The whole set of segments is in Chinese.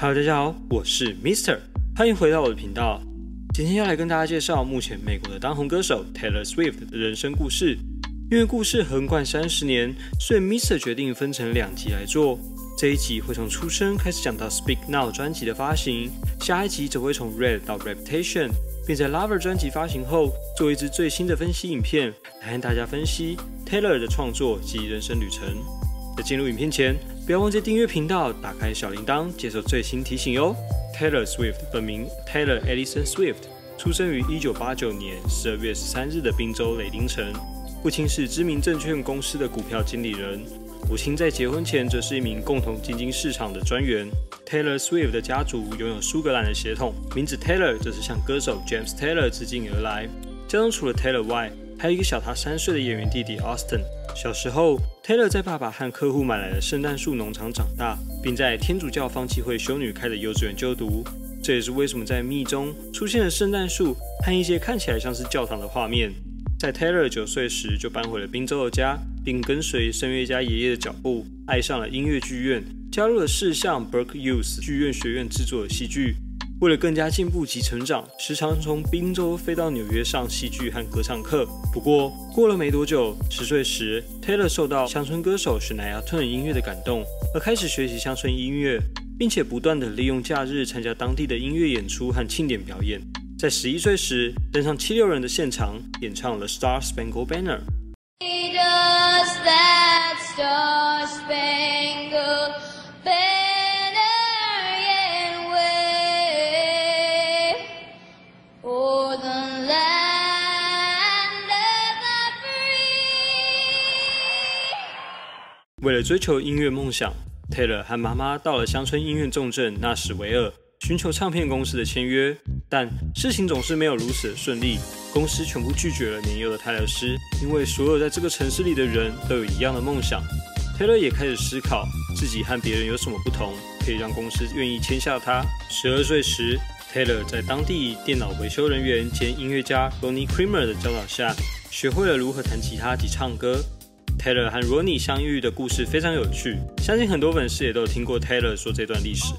Hello，大家好，我是 Mister，欢迎回到我的频道。今天要来跟大家介绍目前美国的当红歌手 Taylor Swift 的人生故事。因为故事横贯三十年，所以 Mister 决定分成两集来做。这一集会从出生开始讲到 Speak Now 专辑的发行，下一集则会从 Red 到 Reputation，并在 Lover 专辑发行后做一支最新的分析影片，来和大家分析 Taylor 的创作及人生旅程。在进入影片前，不要忘记订阅频道，打开小铃铛，接受最新提醒哟。Taylor Swift 本名 Taylor Edison Swift，出生于一九八九年十二月十三日的宾州雷丁城。父亲是知名证券公司的股票经理人，母亲在结婚前则是一名共同基金市场的专员。Taylor Swift 的家族拥有苏格兰的血统，名字 Taylor 则是向歌手 James Taylor 致敬而来。家中除了 Taylor 外，还有一个小他三岁的演员弟弟 Austin。小时候，Taylor 在爸爸和客户买来的圣诞树农场长大，并在天主教方济会修女开的幼稚园就读。这也是为什么在《密》中出现了圣诞树和一些看起来像是教堂的画面。在 Taylor 九岁时就搬回了宾州的家，并跟随声乐家爷爷的脚步，爱上了音乐剧院，加入了视像 Berk Youth 剧院学院制作的戏剧。为了更加进步及成长，时常从宾州飞到纽约上戏剧和歌唱课。不过，过了没多久，十岁时，Taylor 受到乡村歌手史奈亚顿音乐的感动，而开始学习乡村音乐，并且不断地利用假日参加当地的音乐演出和庆典表演。在十一岁时，登上七六人的现场，演唱了《Star Spangled Banner》。为了追求音乐梦想，Taylor 和妈妈到了乡村音乐重镇纳什维尔，寻求唱片公司的签约。但事情总是没有如此的顺利，公司全部拒绝了年幼的泰勒斯，因为所有在这个城市里的人都有一样的梦想。Taylor 也开始思考自己和别人有什么不同，可以让公司愿意签下他。十二岁时，Taylor 在当地电脑维修人员兼音乐家 Ronnie Creamer 的教导下，学会了如何弹吉他及唱歌。Taylor 和 Ronnie 相遇的故事非常有趣，相信很多粉丝也都有听过 Taylor 说这段历史。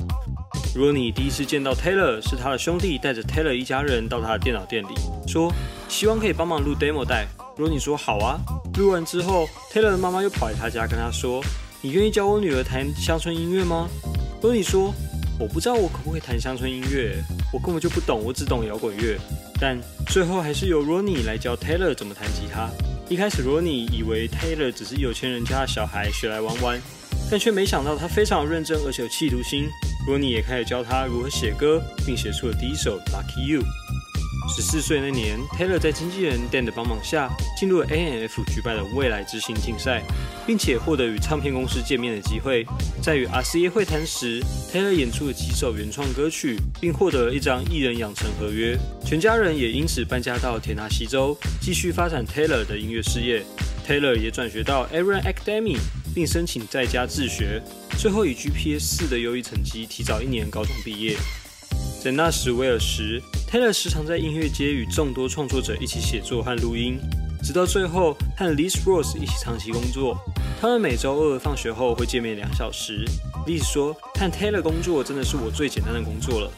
Ronnie 第一次见到 Taylor 是他的兄弟带着 Taylor 一家人到他的电脑店里，说希望可以帮忙录 demo 带。Ronnie 说好啊。录完之后，Taylor 的妈妈又跑来他家跟他说：“你愿意教我女儿弹乡村音乐吗？”Ronnie 说：“我不知道我可不可以弹乡村音乐，我根本就不懂，我只懂摇滚乐。”但最后还是由 Ronnie 来教 Taylor 怎么弹吉他。一开始罗尼以为 Taylor 只是有钱人家的小孩，学来玩玩，但却没想到他非常认真，而且有企图心。罗尼也开始教他如何写歌，并写出了第一首《Lucky You》。十四岁那年，Taylor 在经纪人 Dan 的帮忙下，进入了 ANF 举办的未来之星竞赛，并且获得与唱片公司见面的机会。在与 RCA 会谈时，Taylor 演出了几首原创歌曲，并获得了一张艺人养成合约。全家人也因此搬家到田纳西州，继续发展 Taylor 的音乐事业。Taylor 也转学到 Aaron Academy，并申请在家自学，最后以 GPA 四的优异成绩提早一年高中毕业。在那时威尔时，Taylor 时常在音乐街与众多创作者一起写作和录音，直到最后和 Liz Rose 一起长期工作。他们每周二放学后会见面两小时。Liz 说：“和 Taylor 工作真的是我最简单的工作了。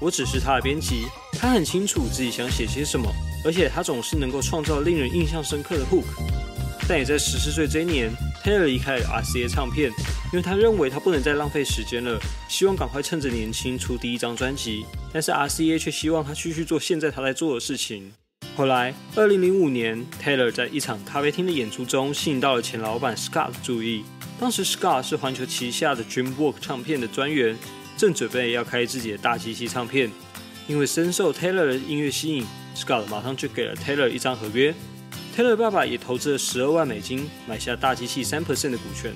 我只是他的编辑，他很清楚自己想写些什么，而且他总是能够创造令人印象深刻的 hook。”但也在十四岁这一年，Taylor 离开了 RCA 唱片，因为他认为他不能再浪费时间了，希望赶快趁着年轻出第一张专辑。但是 RCA 却希望他继续做现在他在做的事情。后来，二零零五年，Taylor 在一场咖啡厅的演出中吸引到了前老板 Scott 的注意。当时 Scott 是环球旗下的 DreamWorks 唱片的专员，正准备要开自己的大机器唱片。因为深受 Taylor 的音乐吸引，Scott 马上就给了 Taylor 一张合约。Taylor 爸爸也投资了十二万美金买下大机器三 percent 的股权。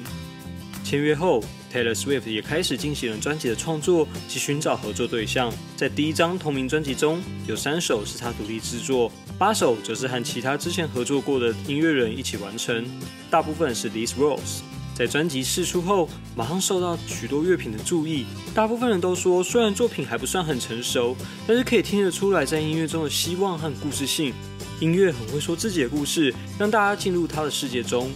签约后，Taylor Swift 也开始进行了专辑的创作及寻找合作对象。在第一张同名专辑中，有三首是他独立制作，八首则是和其他之前合作过的音乐人一起完成，大部分是 Liz Rose。在专辑释出后，马上受到许多乐评的注意。大部分人都说，虽然作品还不算很成熟，但是可以听得出来在音乐中的希望和故事性。音乐很会说自己的故事，让大家进入他的世界中。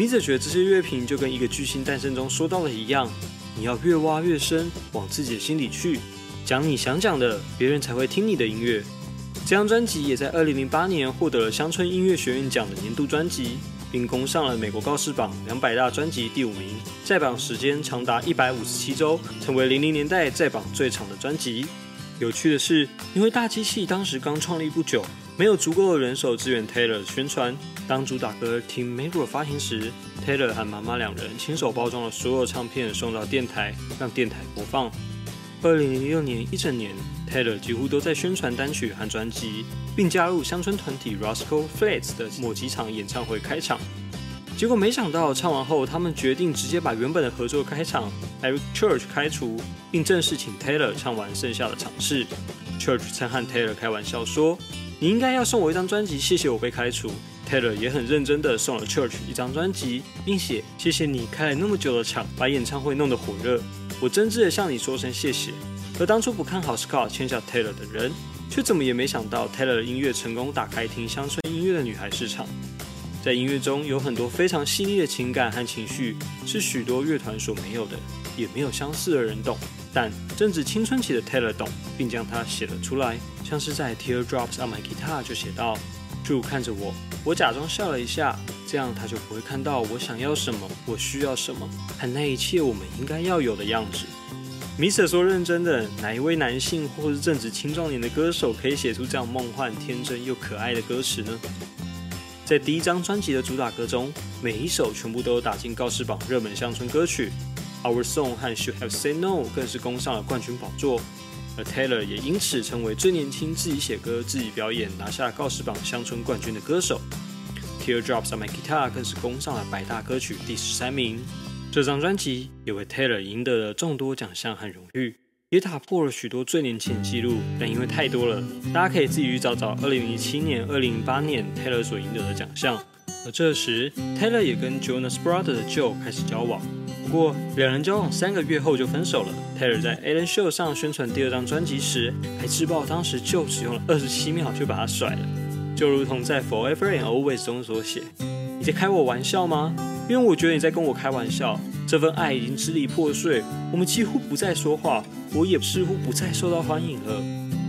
米子觉得这些乐评就跟一个巨星诞生中说到的一样，你要越挖越深，往自己的心里去，讲你想讲的，别人才会听你的音乐。这张专辑也在二零零八年获得了乡村音乐学院奖的年度专辑，并攻上了美国告示榜两百大专辑第五名，在榜时间长达一百五十七周，成为零零年代在榜最长的专辑。有趣的是，因为大机器当时刚创立不久，没有足够的人手支援 Taylor 宣传。当主打歌《Team m a g o 发行时，Taylor 和妈妈两人亲手包装了所有唱片，送到电台，让电台播放。二零零六年一整年。Taylor 几乎都在宣传单曲和专辑，并加入乡村团体 Rascal Flats 的某几场演唱会开场。结果没想到，唱完后他们决定直接把原本的合作开场 Eric Church 开除，并正式请 Taylor 唱完剩下的场次。Church 曾和 Taylor 开玩笑说：“你应该要送我一张专辑，谢谢我被开除。” Taylor 也很认真的送了 Church 一张专辑，并写：“谢谢你开了那么久的场，把演唱会弄得火热，我真挚的向你说声谢谢。”而当初不看好 Scott 签下 Taylor 的人，却怎么也没想到 Taylor 的音乐成功打开听乡村音乐的女孩市场。在音乐中有很多非常细腻的情感和情绪，是许多乐团所没有的，也没有相似的人懂。但正值青春期的 Taylor 懂，并将它写了出来。像是在 Teardrops on My Guitar 就写到：Drew 看着我，我假装笑了一下，这样他就不会看到我想要什么，我需要什么，和那一切我们应该要有的样子。米舍说：“认真的，哪一位男性或是正值青壮年的歌手可以写出这样梦幻、天真又可爱的歌词呢？”在第一张专辑的主打歌中，每一首全部都打进告示榜热门乡村歌曲，《Our Song》和《Should Have Said No》更是攻上了冠军宝座，而 Taylor 也因此成为最年轻自己写歌、自己表演、拿下告示榜乡村冠军的歌手，《Teardrops on My Guitar》更是攻上了百大歌曲第十三名。这张专辑也为 Taylor 赢得了众多奖项和荣誉，也打破了许多最年轻的记录。但因为太多了，大家可以自己去找找2007年、2008年 Taylor 所赢得的奖项。而这时，Taylor 也跟 Jonas Brothers 的 Joe 开始交往，过两人交往三个月后就分手了。Taylor 在 Ellen Show 上宣传第二张专辑时，还自曝当时就只用了二十七秒就把他甩了，就如同在 Forever and Always 中所写：“你在开我玩笑吗？”因为我觉得你在跟我开玩笑，这份爱已经支离破碎，我们几乎不再说话，我也似乎不再受到欢迎了。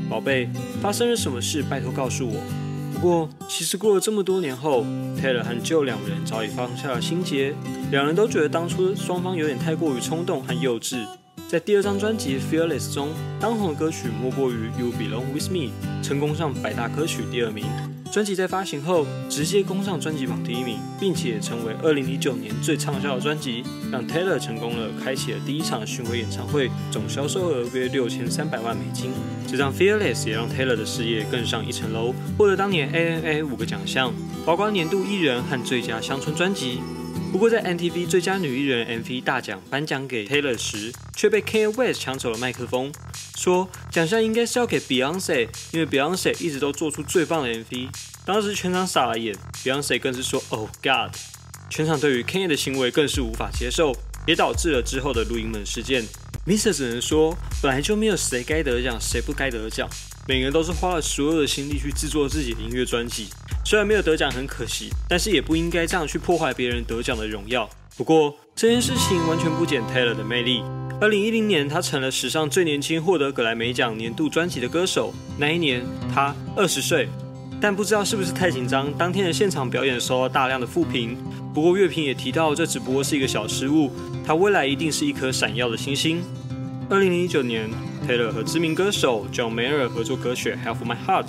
宝贝，发生了什么事？拜托告诉我。不过，其实过了这么多年后，Taylor 和 Joe 两人早已放下了心结，两人都觉得当初双方有点太过于冲动和幼稚。在第二张专辑《Fearless》中，当红的歌曲莫过于《You Belong With Me》，成功上百大歌曲第二名。专辑在发行后直接攻上专辑榜第一名，并且成为2019年最畅销的专辑，让 Taylor 成功了开启了第一场巡回演唱会，总销售额约六千三百万美金。这张《Fearless》也让 Taylor 的事业更上一层楼，获得当年 ANA 五个奖项，包括年度艺人和最佳乡村专辑。不过在 MTV 最佳女艺人 MV 大奖颁奖给 Taylor 时，却被 Kanye West 抢走了麦克风。说奖项应该是要给 Beyonce，因为 Beyonce 一直都做出最棒的 MV。当时全场傻了眼，Beyonce 更是说 Oh God！全场对于 Kanye 的行为更是无法接受，也导致了之后的录音门事件。Mr 只能说，本来就没有谁该得奖，谁不该得奖，每个人都是花了所有的心力去制作自己的音乐专辑。虽然没有得奖很可惜，但是也不应该这样去破坏别人得奖的荣耀。不过这件事情完全不减 Taylor 的魅力。二零一零年，他成了史上最年轻获得格莱美奖年度专辑的歌手。那一年，他二十岁。但不知道是不是太紧张，当天的现场表演收到大量的负评。不过乐评也提到，这只不过是一个小失误，他未来一定是一颗闪耀的星星。二零零九年，Taylor 和知名歌手 John Mayer 合作歌曲《Half My Heart》，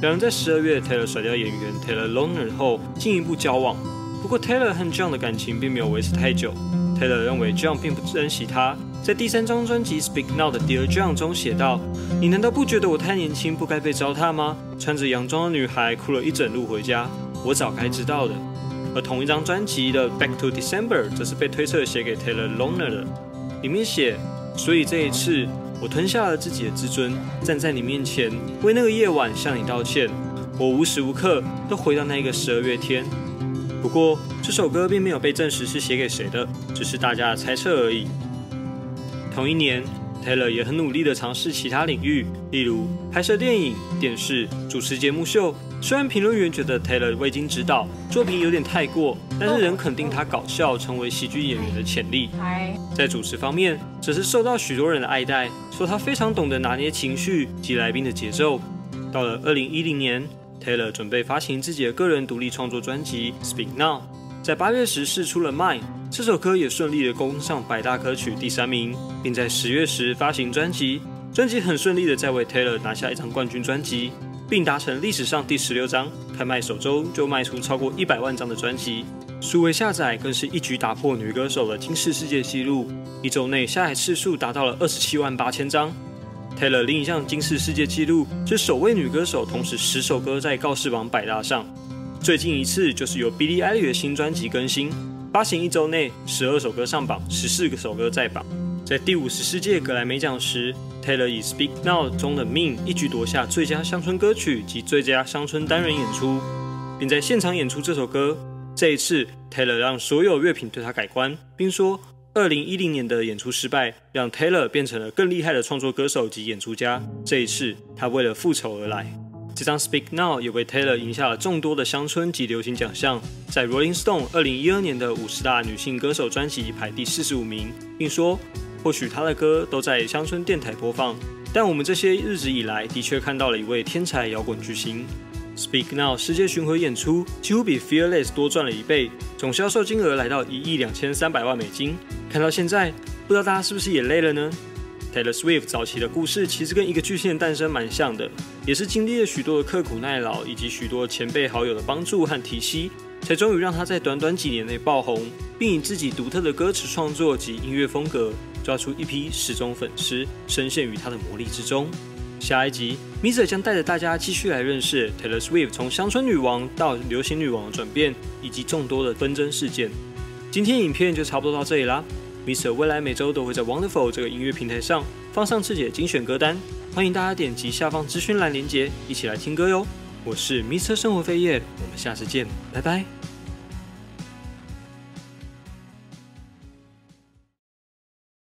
两人在十二月 Taylor 甩掉演员 Taylor Loner 后进一步交往。不过 Taylor 和 John 的感情并没有维持太久。Taylor 认为 John 并不珍惜他，在第三张专辑《Speak Now》的 Dear John 中写道：“你难道不觉得我太年轻，不该被糟蹋吗？”穿着洋装的女孩哭了一整路回家，我早该知道的。而同一张专辑的《Back to December》则是被推测写给 Taylor Loner 的，里面写：“所以这一次，我吞下了自己的自尊，站在你面前，为那个夜晚向你道歉。我无时无刻都回到那个十二月天。”不过，这首歌并没有被证实是写给谁的，只是大家的猜测而已。同一年，Taylor 也很努力地尝试其他领域，例如拍摄电影、电视、主持节目秀，虽然评论员觉得 Taylor 未经指导，作品有点太过，但是仍肯定他搞笑、成为喜剧演员的潜力。在主持方面，则是受到许多人的爱戴，说他非常懂得拿捏情绪及来宾的节奏。到了二零一零年，Taylor 准备发行自己的个人独立创作专辑《Speak Now》，在八月时试出了《卖》，这首歌也顺利的攻上百大歌曲第三名，并在十月时发行专辑。专辑很顺利的在为 Taylor 拿下一张冠军专辑。并达成历史上第十六张开卖首周就卖出超过一百万张的专辑，数位下载更是一举打破女歌手的金氏世界纪录，一周内下载次数达到了二十七万八千张。Taylor 另一项金氏世界纪录是首位女歌手同时十首歌在告示榜百大上，最近一次就是由 Billie Eilish 的新专辑更新，发行一周内十二首歌上榜，十四个首歌在榜。在第五十四届格莱美奖时，Taylor 以《Speak Now》中的《命》一举夺下最佳乡村歌曲及最佳乡村单人演出，并在现场演出这首歌。这一次，Taylor 让所有乐评对他改观，并说：“二零一零年的演出失败，让 Taylor 变成了更厉害的创作歌手及演出家。这一次，他为了复仇而来。”这张《Speak Now》也为 Taylor 赢下了众多的乡村及流行奖项，在 Rolling Stone 二零一二年的五十大女性歌手专辑排第四十五名，并说。或许她的歌都在乡村电台播放，但我们这些日子以来的确看到了一位天才摇滚巨星。Speak Now 世界巡回演出几乎比 Fearless 多赚了一倍，总销售金额来到一亿两千三百万美金。看到现在，不知道大家是不是也累了呢？Taylor Swift 早期的故事其实跟一个巨星的诞生蛮像的，也是经历了许多的刻苦耐劳，以及许多前辈好友的帮助和提携，才终于让他在短短几年内爆红，并以自己独特的歌词创作及音乐风格。抓出一批始终粉丝，深陷于他的魔力之中。下一集，米泽将带着大家继续来认识 Taylor Swift 从乡村女王到流行女王的转变，以及众多的纷争事件。今天影片就差不多到这里啦。Mr. 未来每周都会在 Wonderful 这个音乐平台上放上自己的精选歌单，欢迎大家点击下方资讯栏链接，一起来听歌哟。我是 Mr 生活飞叶，我们下次见，拜拜。